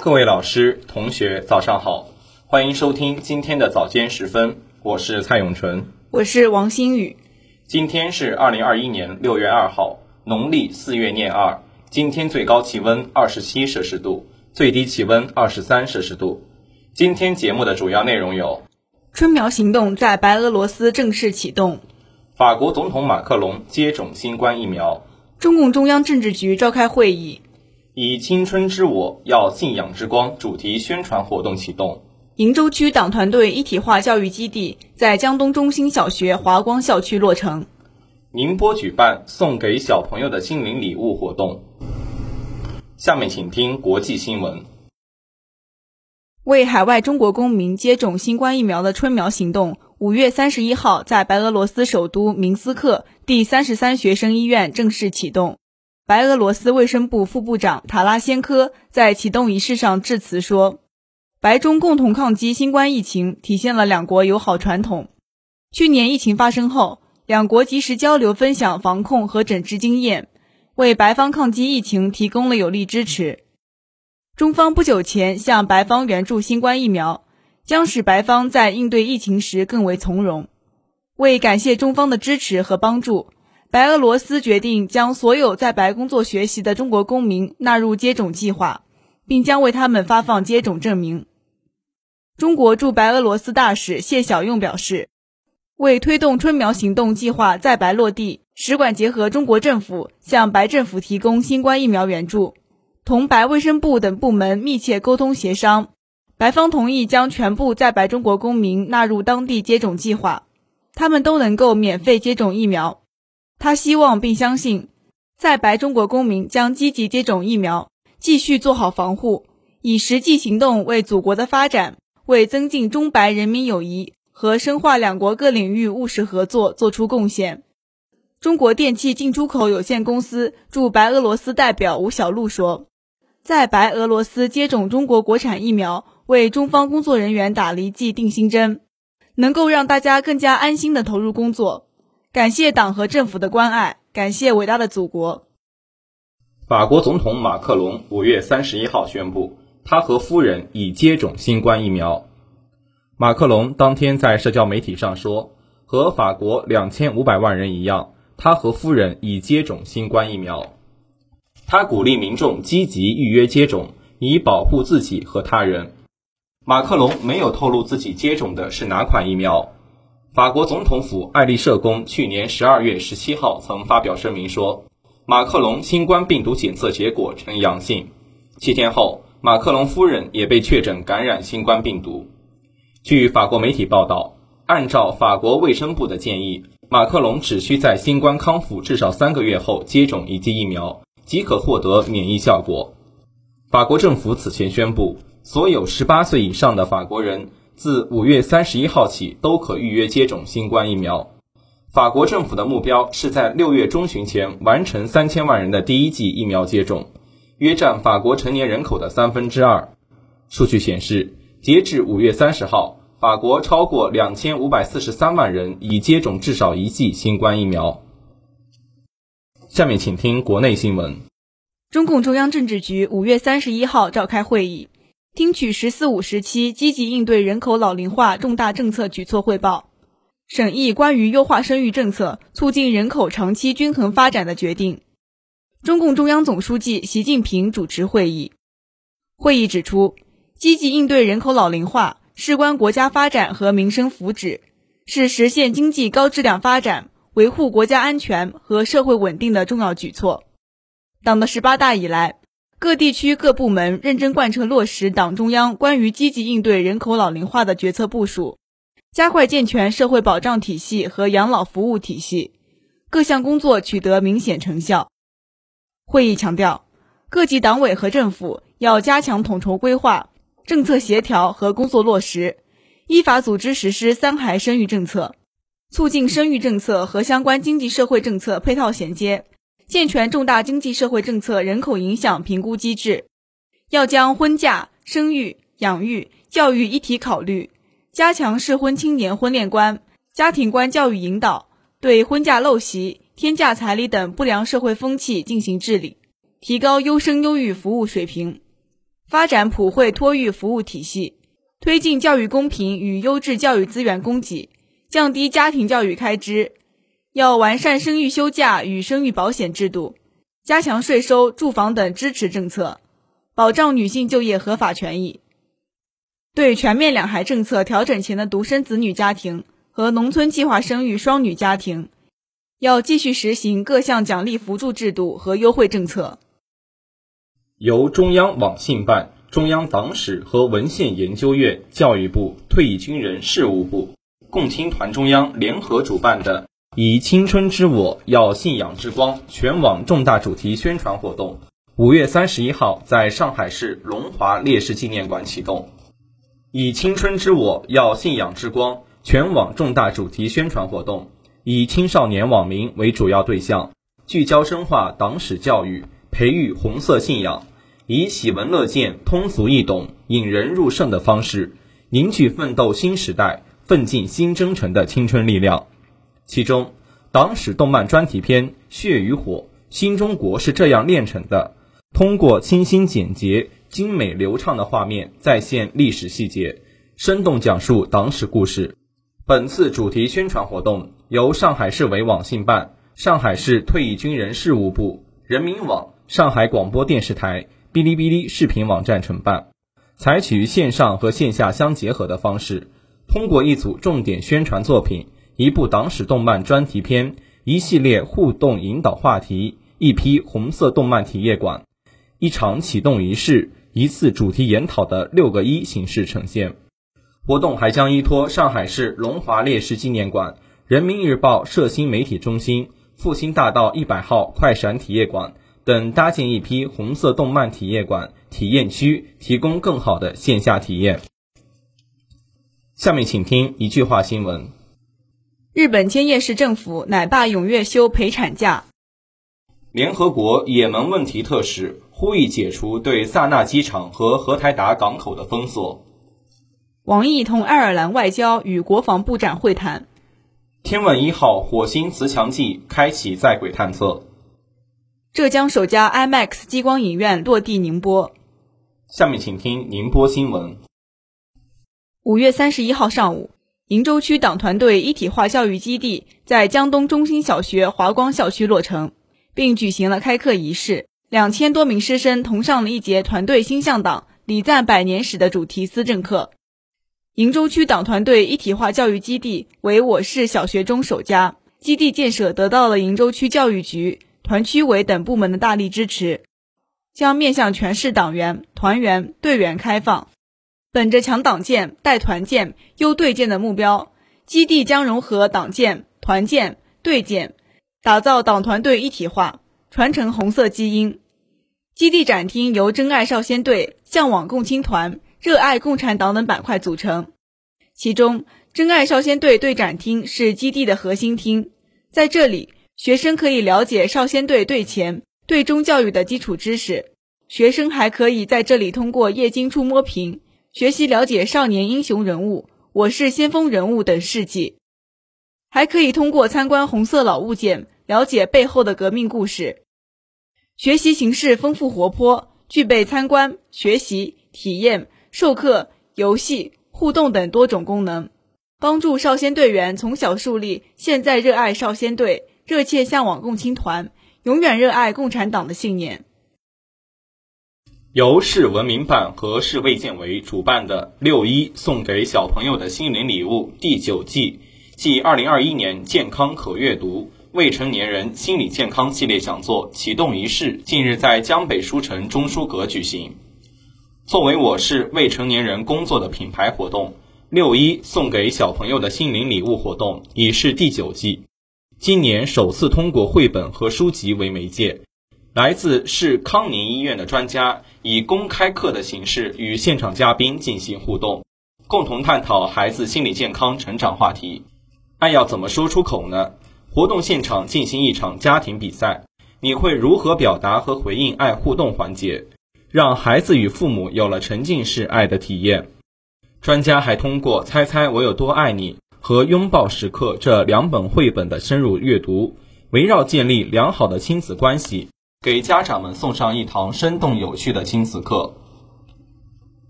各位老师、同学，早上好，欢迎收听今天的早间时分，我是蔡永纯，我是王新宇。今天是二零二一年六月二号，农历四月廿二。今天最高气温二十七摄氏度，最低气温二十三摄氏度。今天节目的主要内容有：春苗行动在白俄罗斯正式启动；法国总统马克龙接种新冠疫苗；中共中央政治局召开会议；以“青春之我要信仰之光”主题宣传活动启动；鄞州区党团队一体化教育基地在江东中心小学华光校区落成；宁波举办送给小朋友的心灵礼物活动。下面请听国际新闻。为海外中国公民接种新冠疫苗的“春苗行动”，五月三十一号在白俄罗斯首都明斯克第三十三学生医院正式启动。白俄罗斯卫生部副部长塔拉先科在启动仪式上致辞说：“白中共同抗击新冠疫情，体现了两国友好传统。去年疫情发生后，两国及时交流分享防控和诊治经验，为白方抗击疫情提供了有力支持。”中方不久前向白方援助新冠疫苗，将使白方在应对疫情时更为从容。为感谢中方的支持和帮助，白俄罗斯决定将所有在白工作学习的中国公民纳入接种计划，并将为他们发放接种证明。中国驻白俄罗斯大使谢晓用表示，为推动春苗行动计划在白落地，使馆结合中国政府，向白政府提供新冠疫苗援助。同白卫生部等部门密切沟通协商，白方同意将全部在白中国公民纳入当地接种计划，他们都能够免费接种疫苗。他希望并相信，在白中国公民将积极接种疫苗，继续做好防护，以实际行动为祖国的发展、为增进中白人民友谊和深化两国各领域务实合作做出贡献。中国电器进出口有限公司驻白俄罗斯代表吴小璐说。在白俄罗斯接种中国国产疫苗，为中方工作人员打了一剂定心针，能够让大家更加安心的投入工作。感谢党和政府的关爱，感谢伟大的祖国。法国总统马克龙五月三十一号宣布，他和夫人已接种新冠疫苗。马克龙当天在社交媒体上说，和法国两千五百万人一样，他和夫人已接种新冠疫苗。他鼓励民众积极预约接种，以保护自己和他人。马克龙没有透露自己接种的是哪款疫苗。法国总统府爱丽舍宫去年十二月十七号曾发表声明说，马克龙新冠病毒检测结果呈阳性。七天后，马克龙夫人也被确诊感染新冠病毒。据法国媒体报道，按照法国卫生部的建议，马克龙只需在新冠康复至少三个月后接种一剂疫苗。即可获得免疫效果。法国政府此前宣布，所有18岁以上的法国人自5月31号起都可预约接种新冠疫苗。法国政府的目标是在6月中旬前完成3000万人的第一剂疫苗接种，约占法国成年人口的三分之二。数据显示，截至5月30号，法国超过2543万人已接种至少一剂新冠疫苗。下面请听国内新闻。中共中央政治局五月三十一号召开会议，听取“十四五”时期积极应对人口老龄化重大政策举措汇报，审议关于优化生育政策、促进人口长期均衡发展的决定。中共中央总书记习近平主持会议。会议指出，积极应对人口老龄化事关国家发展和民生福祉，是实现经济高质量发展。维护国家安全和社会稳定的重要举措。党的十八大以来，各地区各部门认真贯彻落实党中央关于积极应对人口老龄化的决策部署，加快健全社会保障体系和养老服务体系，各项工作取得明显成效。会议强调，各级党委和政府要加强统筹规划、政策协调和工作落实，依法组织实施三孩生育政策。促进生育政策和相关经济社会政策配套衔接，健全重大经济社会政策人口影响评估机制。要将婚嫁、生育、养育、教育一体考虑，加强适婚青年婚恋观、家庭观教育引导，对婚嫁陋习、天价彩礼等不良社会风气进行治理，提高优生优育服务水平。发展普惠托育服务体系，推进教育公平与优质教育资源供给，降低家庭教育开支。要完善生育休假与生育保险制度，加强税收、住房等支持政策，保障女性就业合法权益。对全面两孩政策调整前的独生子女家庭和农村计划生育双女家庭，要继续实行各项奖励扶助制度和优惠政策。由中央网信办、中央党史和文献研究院、教育部、退役军人事务部、共青团中央联合主办的“以青春之我耀信仰之光”全网重大主题宣传活动，五月三十一号在上海市龙华烈士纪念馆启动。以青春之我耀信仰之光全网重大主题宣传活动，以青少年网民为主要对象，聚焦深化党史教育，培育红色信仰，以喜闻乐见、通俗易懂、引人入胜的方式，凝聚奋斗新时代、奋进新征程的青春力量。其中，党史动漫专题片《血与火》，新中国是这样炼成的，通过清新简洁。精美流畅的画面再现历史细节，生动讲述党史故事。本次主题宣传活动由上海市委网信办、上海市退役军人事务部、人民网、上海广播电视台、哔哩哔哩视频网站承办，采取线上和线下相结合的方式，通过一组重点宣传作品、一部党史动漫专题片、一系列互动引导话题、一批红色动漫体验馆、一场启动仪式。一次主题研讨的六个一形式呈现，活动还将依托上海市龙华烈士纪念馆、人民日报社新媒体中心、复兴大道一百号快闪体验馆等，搭建一批红色动漫体验馆体验区，提供更好的线下体验。下面请听一句话新闻：日本千叶市政府奶爸踊跃休陪产假。联合国也门问题特使。呼吁解除对萨那机场和荷台达港口的封锁。王毅同爱尔兰外交与国防部长会谈。天问一号火星磁强计开启在轨探测。浙江首家 IMAX 激光影院落地宁波。下面请听宁波新闻。五月三十一号上午，鄞州区党团队一体化教育基地在江东中心小学华光校区落成，并举行了开课仪式。两千多名师生同上了一节团队心向党、礼赞百年史的主题思政课。鄞州区党团队一体化教育基地为我市小学中首家，基地建设得到了鄞州区教育局、团区委等部门的大力支持，将面向全市党员、团员、队员开放。本着强党建、带团建、优队建的目标，基地将融合党建、团建、队建，打造党团队一体化。传承红色基因，基地展厅由珍爱少先队、向往共青团、热爱共产党等板块组成。其中，珍爱少先队队展厅是基地的核心厅，在这里，学生可以了解少先队队前、队中教育的基础知识。学生还可以在这里通过液晶触摸屏学习了解少年英雄人物、我是先锋人物等事迹，还可以通过参观红色老物件。了解背后的革命故事，学习形式丰富活泼，具备参观、学习、体验、授课、游戏、互动等多种功能，帮助少先队员从小树立现在热爱少先队、热切向往共青团、永远热爱共产党的信念。由市文明办和市卫健委主办的“六一送给小朋友的心灵礼物”第九季暨二零二一年健康可阅读。未成年人心理健康系列讲座启动仪式近日在江北书城中书阁举行。作为我市未成年人工作的品牌活动，六一送给小朋友的心灵礼物活动已是第九季。今年首次通过绘本和书籍为媒介，来自市康宁医院的专家以公开课的形式与现场嘉宾进行互动，共同探讨孩子心理健康成长话题。爱要怎么说出口呢？活动现场进行一场家庭比赛，你会如何表达和回应爱互动环节，让孩子与父母有了沉浸式爱的体验？专家还通过《猜猜我有多爱你》和《拥抱时刻》这两本绘本的深入阅读，围绕建立良好的亲子关系，给家长们送上一堂生动有趣的亲子课。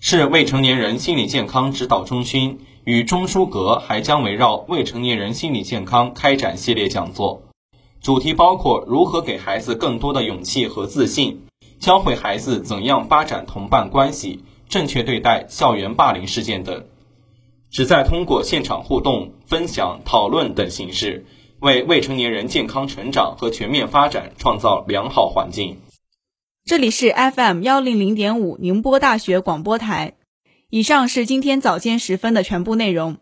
市未成年人心理健康指导中心与中书阁还将围绕未成年人心理健康开展系列讲座，主题包括如何给孩子更多的勇气和自信，教会孩子怎样发展同伴关系，正确对待校园霸凌事件等，旨在通过现场互动、分享、讨论等形式，为未成年人健康成长和全面发展创造良好环境。这里是 FM 幺零零点五宁波大学广播台。以上是今天早间时分的全部内容。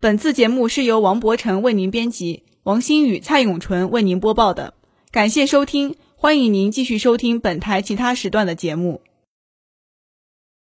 本次节目是由王博成为您编辑，王新宇、蔡永纯为您播报的。感谢收听，欢迎您继续收听本台其他时段的节目。